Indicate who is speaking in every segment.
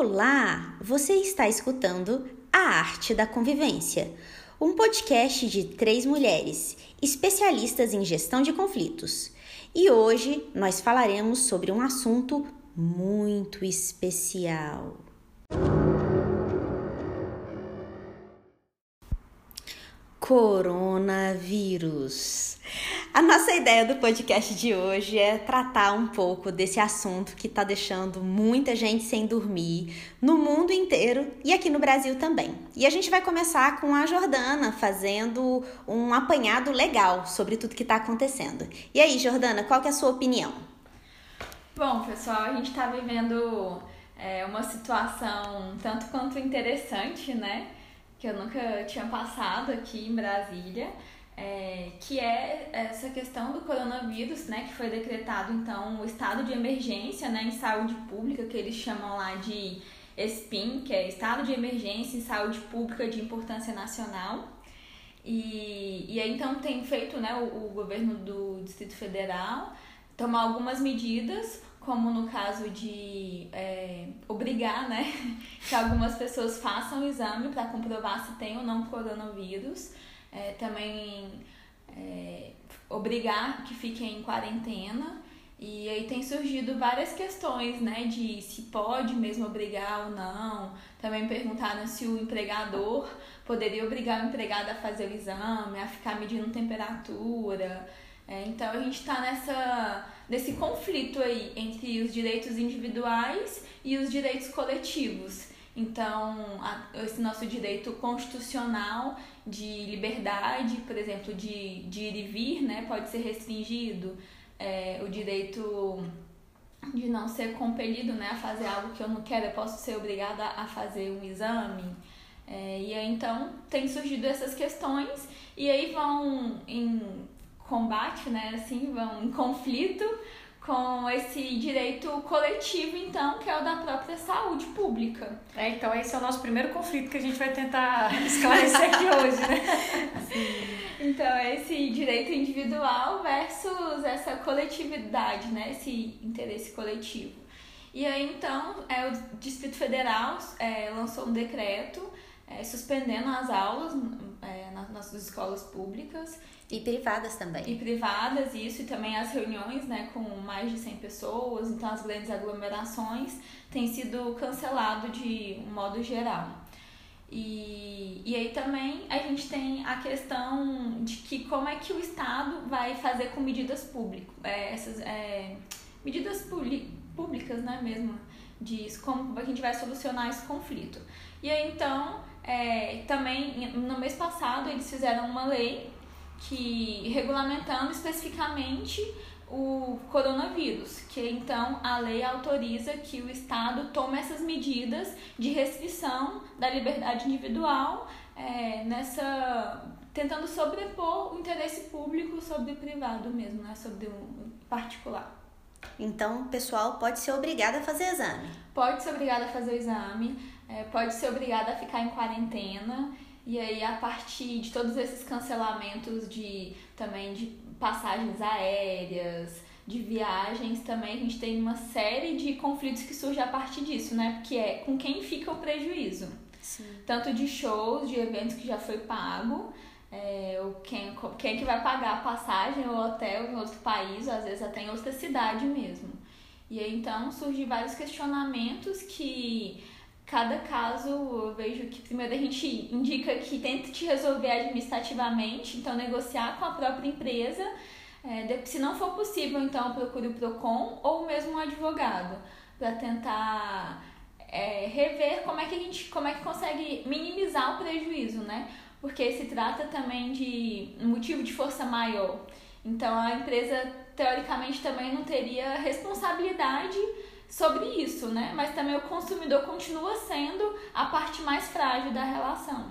Speaker 1: Olá! Você está escutando A Arte da Convivência, um podcast de três mulheres, especialistas em gestão de conflitos. E hoje nós falaremos sobre um assunto muito especial. Coronavírus. A nossa ideia do podcast de hoje é tratar um pouco desse assunto que está deixando muita gente sem dormir no mundo inteiro e aqui no Brasil também. E a gente vai começar com a Jordana fazendo um apanhado legal sobre tudo que está acontecendo. E aí, Jordana, qual que é a sua opinião?
Speaker 2: Bom, pessoal, a gente está vivendo é, uma situação tanto quanto interessante, né? Que eu nunca tinha passado aqui em Brasília é, que é essa questão do coronavírus, né, que foi decretado então o estado de emergência, né, em saúde pública, que eles chamam lá de SPIN, que é Estado de Emergência em Saúde Pública de Importância Nacional. E, e aí então tem feito, né, o, o governo do Distrito Federal tomar algumas medidas, como no caso de é, obrigar, né, que algumas pessoas façam o exame para comprovar se tem ou não coronavírus é, também é, obrigar que fiquem em quarentena. E aí tem surgido várias questões, né, de se pode mesmo obrigar ou não. Também perguntaram se o empregador poderia obrigar o empregado a fazer o exame, a ficar medindo temperatura. É, então a gente está nessa nesse conflito aí entre os direitos individuais e os direitos coletivos. Então, a, esse nosso direito constitucional de liberdade, por exemplo, de, de ir e vir, né, pode ser restringido. É, o direito de não ser compelido né, a fazer algo que eu não quero, eu posso ser obrigada a fazer um exame. É, e aí, então, tem surgido essas questões e aí vão em combate, né, assim, vão em conflito com esse direito coletivo, então, que é o da própria saúde pública.
Speaker 3: É, então esse é o nosso primeiro conflito que a gente vai tentar esclarecer aqui hoje, né?
Speaker 2: Então, esse direito individual versus essa coletividade, né? Esse interesse coletivo. E aí, então, é, o Distrito Federal é, lançou um decreto é, suspendendo as aulas é, nas nossas escolas públicas
Speaker 1: e privadas também.
Speaker 2: E privadas, isso, e também as reuniões, né, com mais de 100 pessoas, então as grandes aglomerações têm sido cancelado de um modo geral. E, e aí também a gente tem a questão de que como é que o Estado vai fazer com medidas públicas, é, essas é, medidas públicas, né, mesmo, de como a gente vai solucionar esse conflito. E aí então, é, também no mês passado eles fizeram uma lei que regulamentando especificamente o coronavírus, que então a lei autoriza que o Estado tome essas medidas de restrição da liberdade individual é, nessa tentando sobrepor o interesse público sobre o privado mesmo, né, sobre o particular.
Speaker 1: Então, o pessoal pode ser obrigado a fazer exame.
Speaker 2: Pode ser obrigado a fazer o exame, é, pode ser obrigado a ficar em quarentena e aí, a partir de todos esses cancelamentos de também de passagens aéreas, de viagens, também a gente tem uma série de conflitos que surgem a partir disso, né? Que é com quem fica o prejuízo. Sim. Tanto de shows, de eventos que já foi pago, é, ou quem, quem é que vai pagar a passagem ou hotel em outro país, às vezes até em outra cidade mesmo. E aí então surgem vários questionamentos que cada caso eu vejo que primeiro a gente indica que tente resolver administrativamente, então negociar com a própria empresa. É, se não for possível, então procure o PROCON ou mesmo um advogado para tentar é, rever como é que a gente como é que consegue minimizar o prejuízo, né? Porque se trata também de um motivo de força maior. Então a empresa teoricamente também não teria responsabilidade sobre isso, né? Mas também o consumidor continua sendo a parte mais frágil da relação.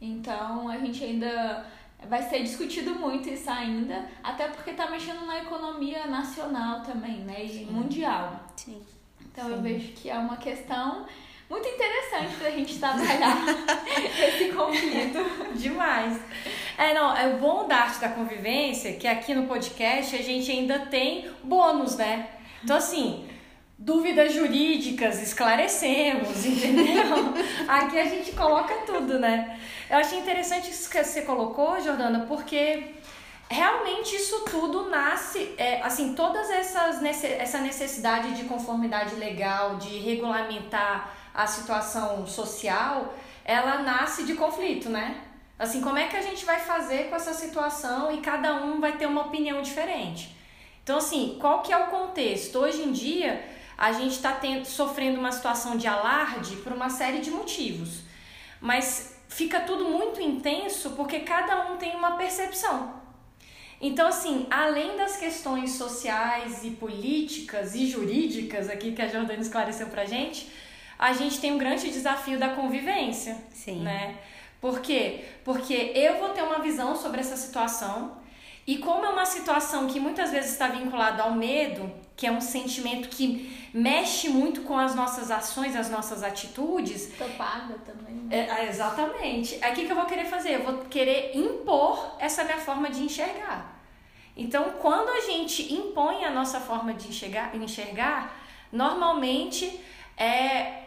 Speaker 2: Então a gente ainda vai ser discutido muito isso ainda, até porque está mexendo na economia nacional também, né? E Sim. mundial.
Speaker 1: Sim.
Speaker 2: Então
Speaker 1: Sim.
Speaker 2: eu vejo que é uma questão muito interessante para a gente trabalhar esse conflito.
Speaker 3: Demais. É, não, é o bom da arte da convivência que aqui no podcast a gente ainda tem bônus, né? Então, assim, dúvidas jurídicas, esclarecemos, entendeu? Aqui a gente coloca tudo, né? Eu achei interessante isso que você colocou, Jordana, porque realmente isso tudo nasce, é, assim, todas essas essa necessidade de conformidade legal, de regulamentar a situação social, ela nasce de conflito, né? Assim, como é que a gente vai fazer com essa situação e cada um vai ter uma opinião diferente? Então, assim, qual que é o contexto? Hoje em dia, a gente está sofrendo uma situação de alarde por uma série de motivos. Mas fica tudo muito intenso porque cada um tem uma percepção. Então, assim, além das questões sociais e políticas e jurídicas aqui que a Jordana esclareceu pra gente, a gente tem um grande desafio da convivência.
Speaker 1: Sim.
Speaker 3: Né? Por quê? Porque eu vou ter uma visão sobre essa situação, e como é uma situação que muitas vezes está vinculada ao medo, que é um sentimento que mexe muito com as nossas ações, as nossas atitudes.
Speaker 2: Topada também.
Speaker 3: Né? É, exatamente. Aí o que, que eu vou querer fazer? Eu vou querer impor essa minha forma de enxergar. Então, quando a gente impõe a nossa forma de enxergar, enxergar normalmente é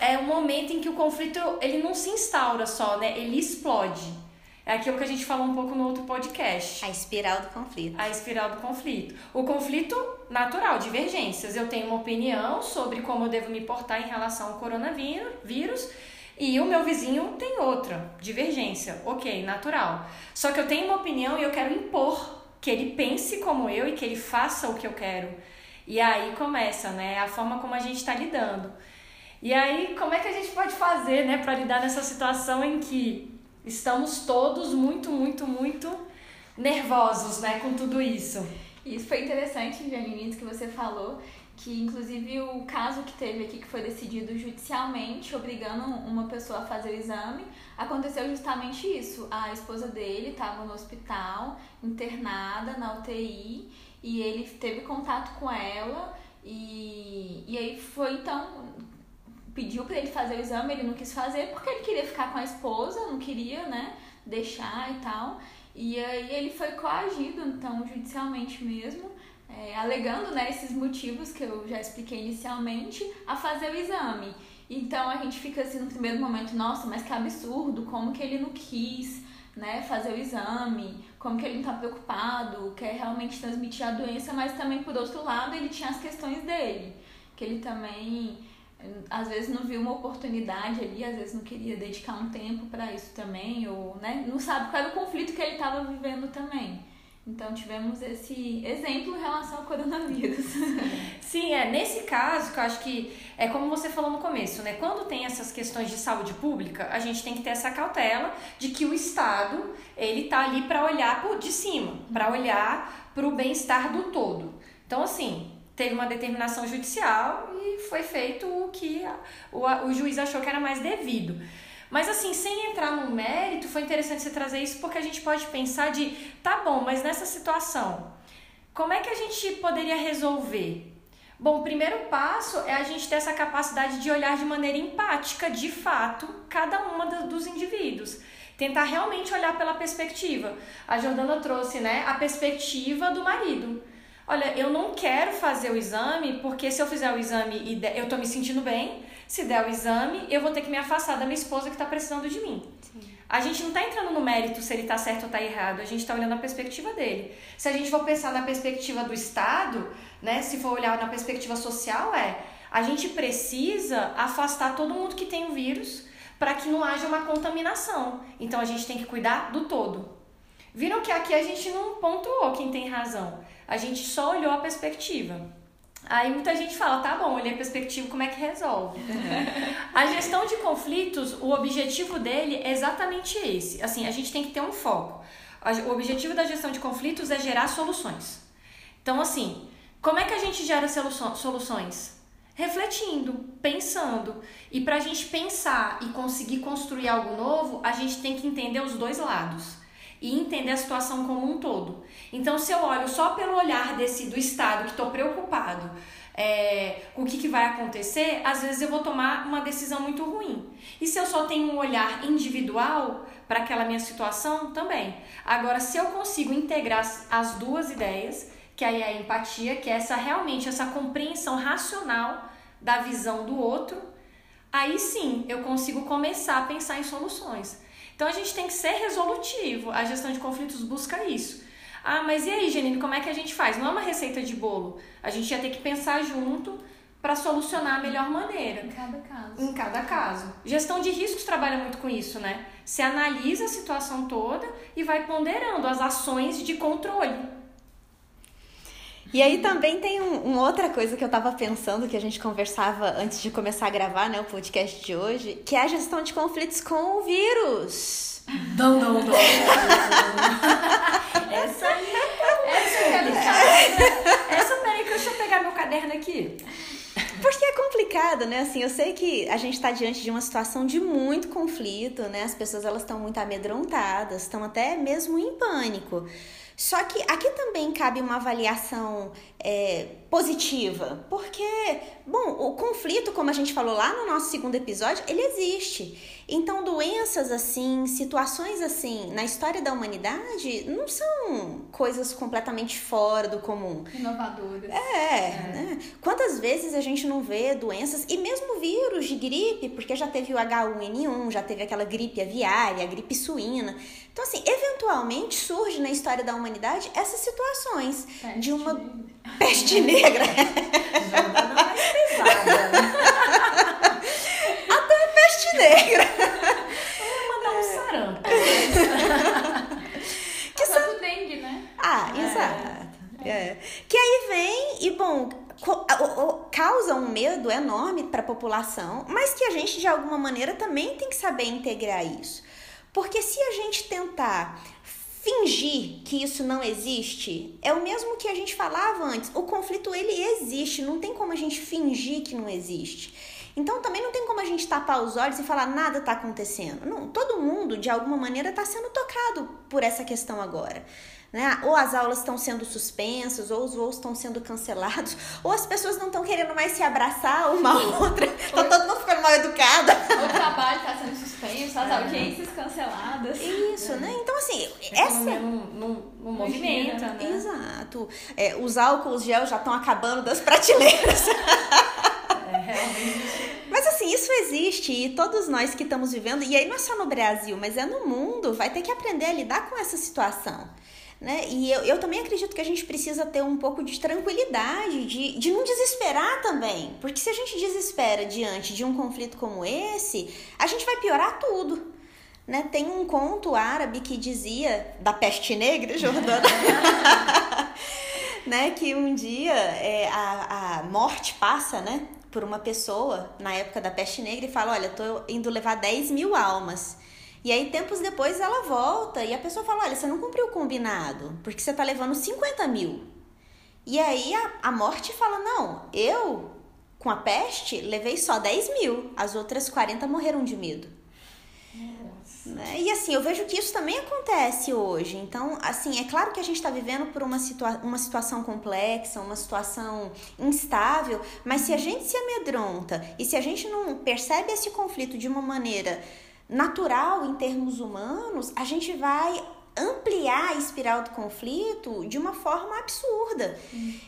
Speaker 3: é o momento em que o conflito ele não se instaura só, né? Ele explode. É aquilo que a gente falou um pouco no outro podcast.
Speaker 1: A espiral do conflito.
Speaker 3: A espiral do conflito. O conflito natural, divergências. Eu tenho uma opinião sobre como eu devo me portar em relação ao coronavírus e o meu vizinho tem outra, divergência. Ok, natural. Só que eu tenho uma opinião e eu quero impor que ele pense como eu e que ele faça o que eu quero. E aí começa, né? A forma como a gente está lidando. E aí, como é que a gente pode fazer, né, para lidar nessa situação em que estamos todos muito, muito, muito nervosos, né, com tudo isso?
Speaker 2: Isso foi interessante, Janine, que você falou, que inclusive o caso que teve aqui, que foi decidido judicialmente, obrigando uma pessoa a fazer o exame, aconteceu justamente isso. A esposa dele estava no hospital, internada na UTI, e ele teve contato com ela, e, e aí foi então pediu para ele fazer o exame, ele não quis fazer porque ele queria ficar com a esposa, não queria, né, deixar e tal. E aí ele foi coagido, então, judicialmente mesmo, é, alegando, né, esses motivos que eu já expliquei inicialmente, a fazer o exame. Então a gente fica assim no primeiro momento, nossa, mas que absurdo, como que ele não quis, né, fazer o exame, como que ele não tá preocupado, quer realmente transmitir a doença, mas também por outro lado ele tinha as questões dele, que ele também às vezes não viu uma oportunidade ali, às vezes não queria dedicar um tempo para isso também, ou né, não sabe qual era o conflito que ele estava vivendo também. Então tivemos esse exemplo em relação ao coronavírus.
Speaker 3: Sim, é nesse caso que eu acho que é como você falou no começo, né? Quando tem essas questões de saúde pública, a gente tem que ter essa cautela de que o Estado ele tá ali para olhar por de cima, para olhar para o bem-estar do todo. Então assim, teve uma determinação judicial e foi feito o que a, o, o juiz achou que era mais devido. Mas assim, sem entrar no mérito, foi interessante você trazer isso porque a gente pode pensar de, tá bom, mas nessa situação, como é que a gente poderia resolver? Bom, o primeiro passo é a gente ter essa capacidade de olhar de maneira empática, de fato, cada uma dos indivíduos. Tentar realmente olhar pela perspectiva. A Jordana trouxe, né, a perspectiva do marido. Olha, eu não quero fazer o exame porque se eu fizer o exame e der, eu tô me sentindo bem, se der o exame, eu vou ter que me afastar da minha esposa que tá precisando de mim. Sim. A gente não tá entrando no mérito se ele tá certo ou tá errado, a gente tá olhando a perspectiva dele. Se a gente for pensar na perspectiva do Estado, né, se for olhar na perspectiva social, é a gente precisa afastar todo mundo que tem o vírus para que não haja uma contaminação. Então a gente tem que cuidar do todo. Viram que aqui a gente não pontuou quem tem razão. A gente só olhou a perspectiva. Aí muita gente fala, tá bom, olhei a perspectiva, como é que resolve? a gestão de conflitos, o objetivo dele é exatamente esse. Assim, a gente tem que ter um foco. O objetivo da gestão de conflitos é gerar soluções. Então, assim, como é que a gente gera soluções? Refletindo, pensando. E para a gente pensar e conseguir construir algo novo, a gente tem que entender os dois lados e entender a situação como um todo. Então, se eu olho só pelo olhar desse do Estado que estou preocupado é, com o que, que vai acontecer, às vezes eu vou tomar uma decisão muito ruim. E se eu só tenho um olhar individual para aquela minha situação, também. Agora, se eu consigo integrar as duas ideias, que aí é a empatia, que é essa realmente essa compreensão racional da visão do outro, aí sim eu consigo começar a pensar em soluções. Então a gente tem que ser resolutivo. A gestão de conflitos busca isso. Ah, mas e aí, Janine, como é que a gente faz? Não é uma receita de bolo. A gente ia ter que pensar junto para solucionar a melhor maneira.
Speaker 2: Em cada caso.
Speaker 3: Em cada caso. Gestão de riscos trabalha muito com isso, né? Você analisa a situação toda e vai ponderando as ações de controle.
Speaker 1: E aí também tem um, uma outra coisa que eu tava pensando, que a gente conversava antes de começar a gravar né, o podcast de hoje, que é a gestão de conflitos com o vírus.
Speaker 3: Não, não, não. essa aí, essa é delicada. Essa, peraí, deixa eu pegar meu caderno aqui.
Speaker 1: Porque é complicado, né? Assim, eu sei que a gente está diante de uma situação de muito conflito, né? As pessoas elas estão muito amedrontadas, estão até mesmo em pânico. Só que aqui também cabe uma avaliação é, positiva, porque, bom, o conflito, como a gente falou lá no nosso segundo episódio, ele existe. Então, doenças assim, situações assim, na história da humanidade, não são coisas completamente fora do comum.
Speaker 2: Inovadoras.
Speaker 1: É, é. né? Quantas vezes a gente não vê doenças, e mesmo vírus de gripe, porque já teve o H1N1, já teve aquela gripe aviária, a gripe suína. Então, assim, eventualmente surge na história da humanidade essas situações
Speaker 2: Peste
Speaker 1: de uma peste negra.
Speaker 3: Mais pesada.
Speaker 1: Até a peste negra.
Speaker 3: Vou mandar um sarampo.
Speaker 1: Que
Speaker 2: coisa do dengue, né?
Speaker 1: Ah,
Speaker 3: É.
Speaker 1: exato. É. Que aí vem e, bom, causa um medo enorme para a população, mas que a gente, de alguma maneira, também tem que saber integrar isso. Porque se a gente tentar fingir que isso não existe, é o mesmo que a gente falava antes. O conflito, ele existe, não tem como a gente fingir que não existe. Então também não tem como a gente tapar os olhos e falar nada está acontecendo. Não, todo mundo, de alguma maneira, está sendo tocado por essa questão agora. Né? Ou as aulas estão sendo suspensas, ou os voos estão sendo cancelados, ou as pessoas não estão querendo mais se abraçar uma a outra, tá todo mundo mal educada.
Speaker 2: O trabalho está sendo suspenso, as audiências canceladas.
Speaker 1: Isso, né? Então, assim, essa.
Speaker 3: não movimenta, né?
Speaker 1: Exato. É, os álcools gel já estão acabando das prateleiras.
Speaker 3: É, realmente.
Speaker 1: Mas assim, isso existe e todos nós que estamos vivendo, e aí não é só no Brasil, mas é no mundo, vai ter que aprender a lidar com essa situação. Né? E eu, eu também acredito que a gente precisa ter um pouco de tranquilidade, de, de não desesperar também. Porque se a gente desespera diante de um conflito como esse, a gente vai piorar tudo. Né? Tem um conto árabe que dizia da peste negra, Jordana, né? que um dia é, a, a morte passa, né? por uma pessoa na época da peste negra e fala: Olha, tô indo levar 10 mil almas. E aí, tempos depois, ela volta e a pessoa fala: Olha, você não cumpriu o combinado, porque você tá levando 50 mil. E aí a, a morte fala: Não, eu, com a peste, levei só 10 mil, as outras 40 morreram de medo. Né? E assim, eu vejo que isso também acontece hoje. Então, assim, é claro que a gente está vivendo por uma, situa uma situação complexa, uma situação instável, mas se a gente se amedronta e se a gente não percebe esse conflito de uma maneira natural em termos humanos, a gente vai ampliar a espiral do conflito de uma forma absurda.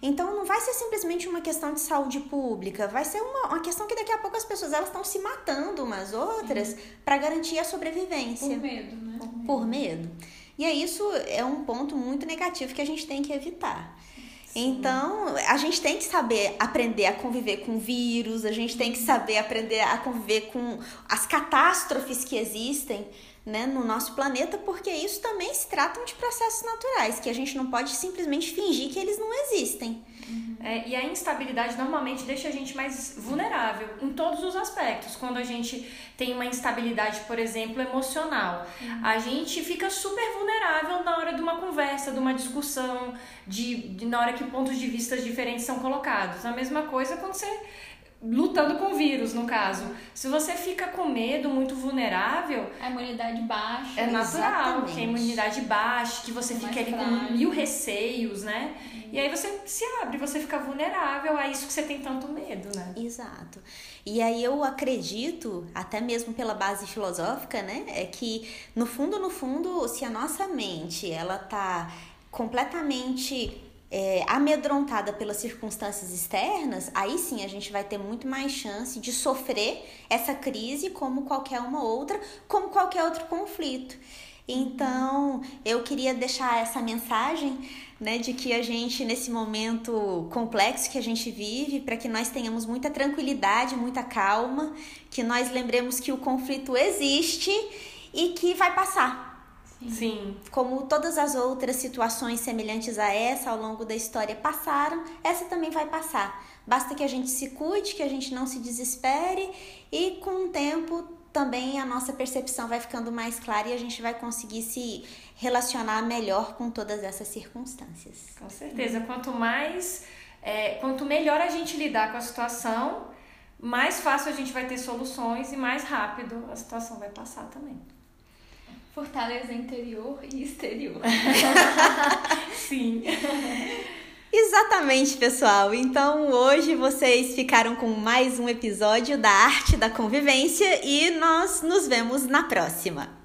Speaker 1: Então não vai ser simplesmente uma questão de saúde pública, vai ser uma, uma questão que daqui a pouco as pessoas elas estão se matando umas outras para garantir a sobrevivência
Speaker 2: Por medo, né?
Speaker 1: por medo. E é isso é um ponto muito negativo que a gente tem que evitar. Então, a gente tem que saber aprender a conviver com vírus, a gente tem que saber aprender a conviver com as catástrofes que existem né, no nosso planeta, porque isso também se tratam de processos naturais, que a gente não pode simplesmente fingir que eles não existem.
Speaker 3: É, e a instabilidade normalmente deixa a gente mais vulnerável em todos os aspectos. Quando a gente tem uma instabilidade, por exemplo, emocional, a gente fica super vulnerável na hora de uma conversa, de uma discussão, de, de na hora que pontos de vista diferentes são colocados. A mesma coisa quando você lutando com o vírus, no caso. Se você fica com medo, muito vulnerável,
Speaker 2: A imunidade baixa.
Speaker 3: é natural
Speaker 1: Exatamente.
Speaker 3: que a imunidade baixe, que você
Speaker 2: Mais
Speaker 3: fique ali com
Speaker 2: frágil.
Speaker 3: mil receios, né? E aí você se abre, você fica vulnerável a isso que você tem tanto medo, né?
Speaker 1: Exato. E aí eu acredito, até mesmo pela base filosófica, né, é que no fundo, no fundo, se a nossa mente ela tá completamente é, amedrontada pelas circunstâncias externas, aí sim a gente vai ter muito mais chance de sofrer essa crise como qualquer uma outra, como qualquer outro conflito. Então, eu queria deixar essa mensagem, né, de que a gente nesse momento complexo que a gente vive, para que nós tenhamos muita tranquilidade, muita calma, que nós lembremos que o conflito existe e que vai passar.
Speaker 3: Sim.
Speaker 1: Como todas as outras situações semelhantes a essa ao longo da história passaram, essa também vai passar. Basta que a gente se cuide, que a gente não se desespere e com o tempo também a nossa percepção vai ficando mais clara e a gente vai conseguir se relacionar melhor com todas essas circunstâncias.
Speaker 3: Com certeza. Quanto mais, é, quanto melhor a gente lidar com a situação, mais fácil a gente vai ter soluções e mais rápido a situação vai passar também.
Speaker 2: Fortaleza interior e exterior.
Speaker 3: Sim.
Speaker 1: Exatamente, pessoal. Então, hoje vocês ficaram com mais um episódio da Arte da Convivência e nós nos vemos na próxima.